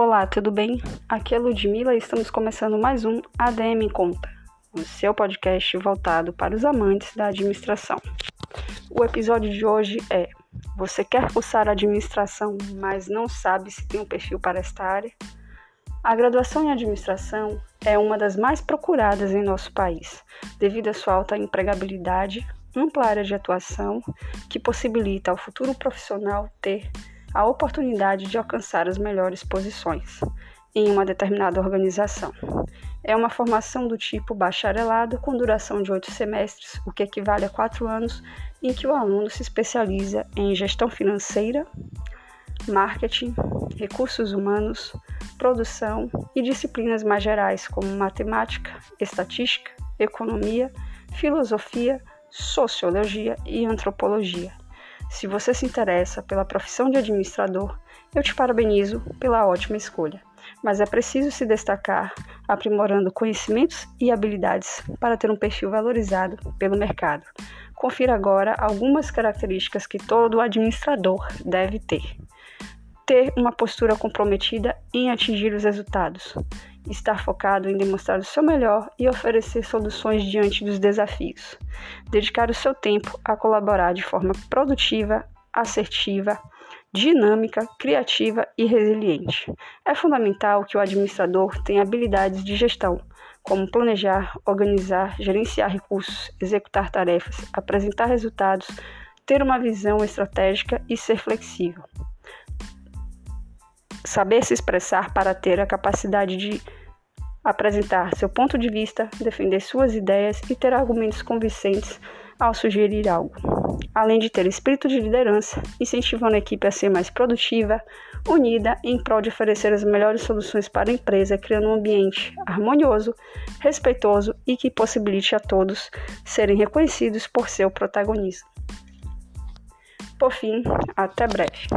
Olá, tudo bem? Aqui é Ludmilla e estamos começando mais um ADM em Conta, o seu podcast voltado para os amantes da administração. O episódio de hoje é: Você quer cursar administração, mas não sabe se tem um perfil para esta área? A graduação em administração é uma das mais procuradas em nosso país, devido à sua alta empregabilidade, ampla área de atuação, que possibilita ao futuro profissional ter a oportunidade de alcançar as melhores posições em uma determinada organização. É uma formação do tipo bacharelado com duração de oito semestres, o que equivale a quatro anos, em que o aluno se especializa em gestão financeira, marketing, recursos humanos, produção e disciplinas mais gerais como matemática, estatística, economia, filosofia, sociologia e antropologia. Se você se interessa pela profissão de administrador, eu te parabenizo pela ótima escolha. Mas é preciso se destacar aprimorando conhecimentos e habilidades para ter um perfil valorizado pelo mercado. Confira agora algumas características que todo administrador deve ter. Ter uma postura comprometida em atingir os resultados. Estar focado em demonstrar o seu melhor e oferecer soluções diante dos desafios. Dedicar o seu tempo a colaborar de forma produtiva, assertiva, dinâmica, criativa e resiliente. É fundamental que o administrador tenha habilidades de gestão, como planejar, organizar, gerenciar recursos, executar tarefas, apresentar resultados, ter uma visão estratégica e ser flexível saber se expressar para ter a capacidade de apresentar seu ponto de vista, defender suas ideias e ter argumentos convincentes ao sugerir algo. Além de ter espírito de liderança, incentivando a equipe a ser mais produtiva, unida em prol de oferecer as melhores soluções para a empresa, criando um ambiente harmonioso, respeitoso e que possibilite a todos serem reconhecidos por seu protagonismo. Por fim, até breve.